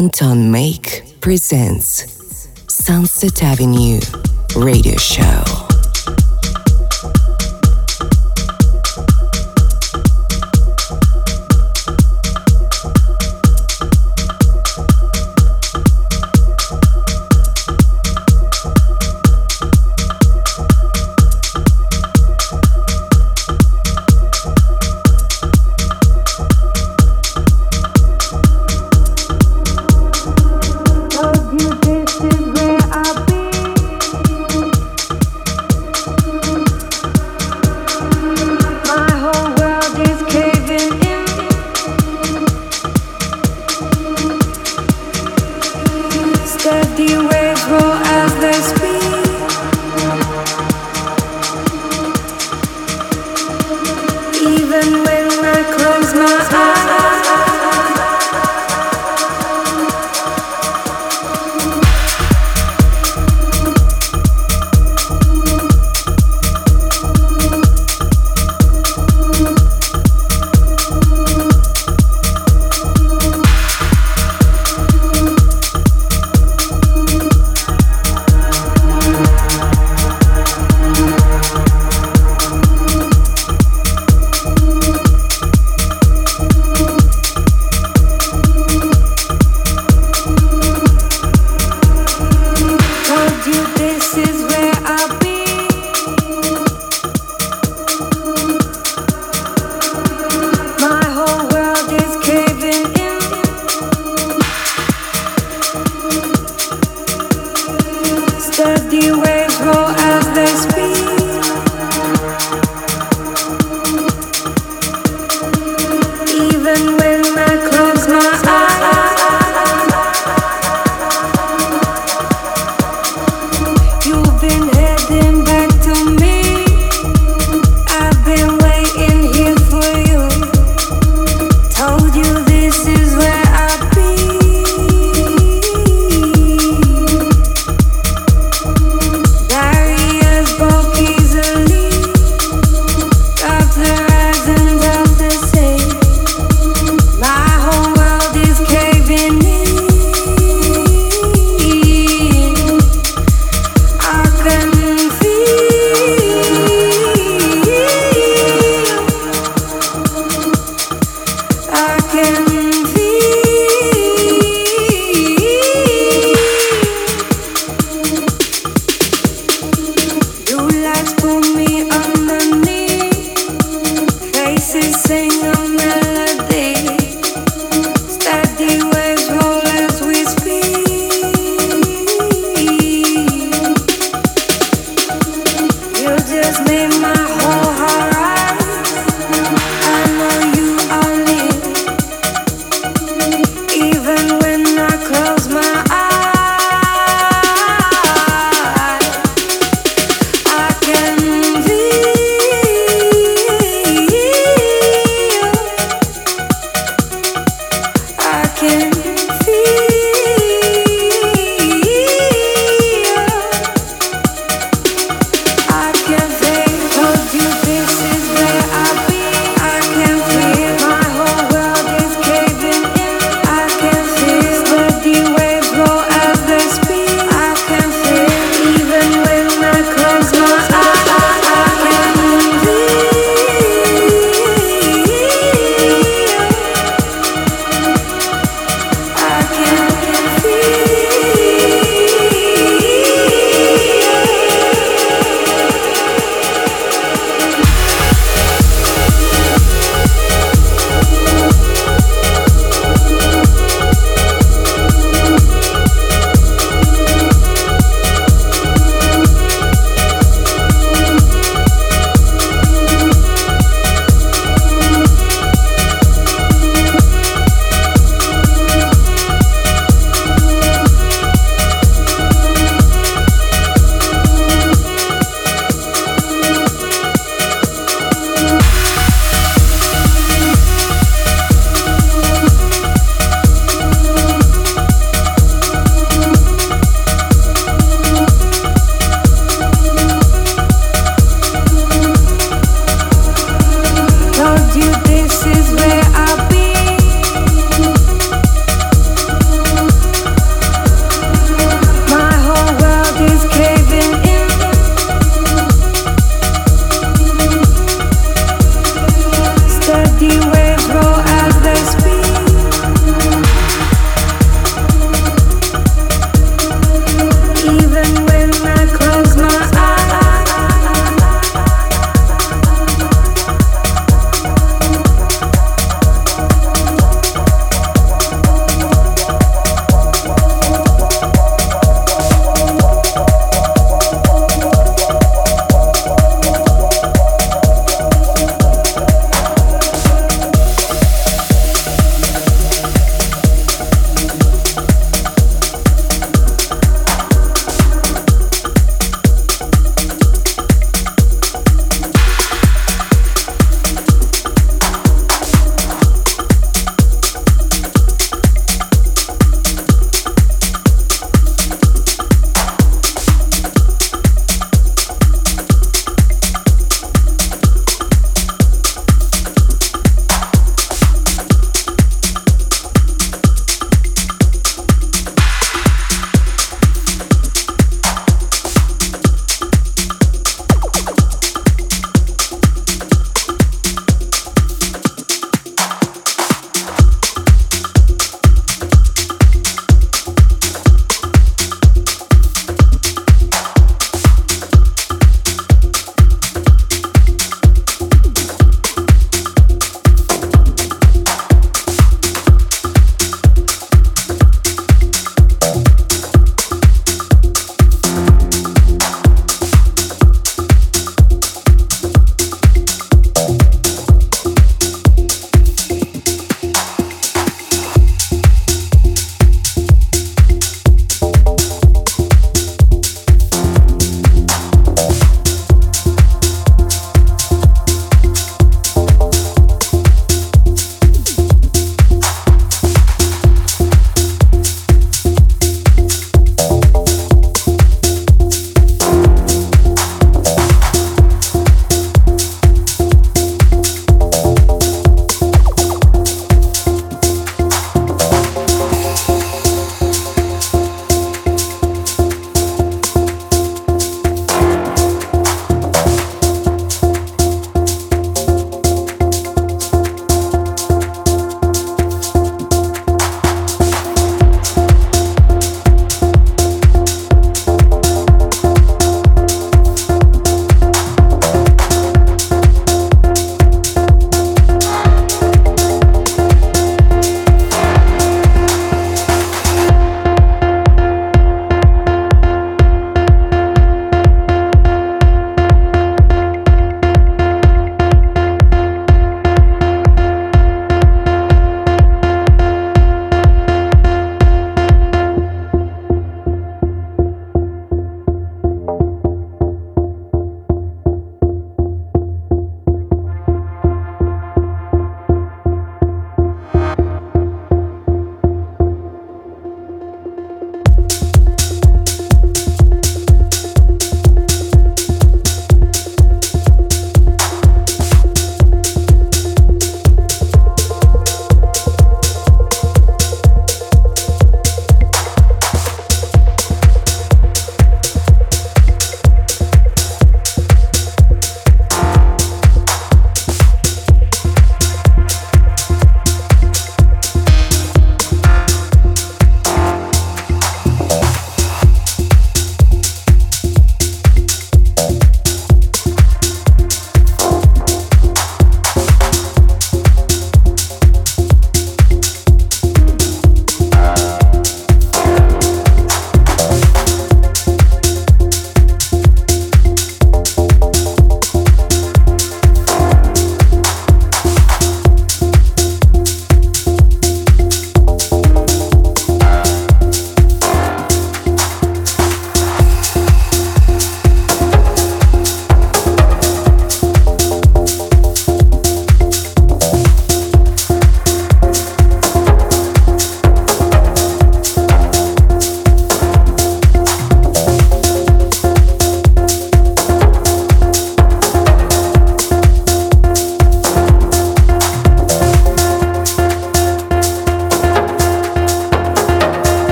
Anton Make presents Sunset Avenue Radio Show.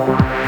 Wow.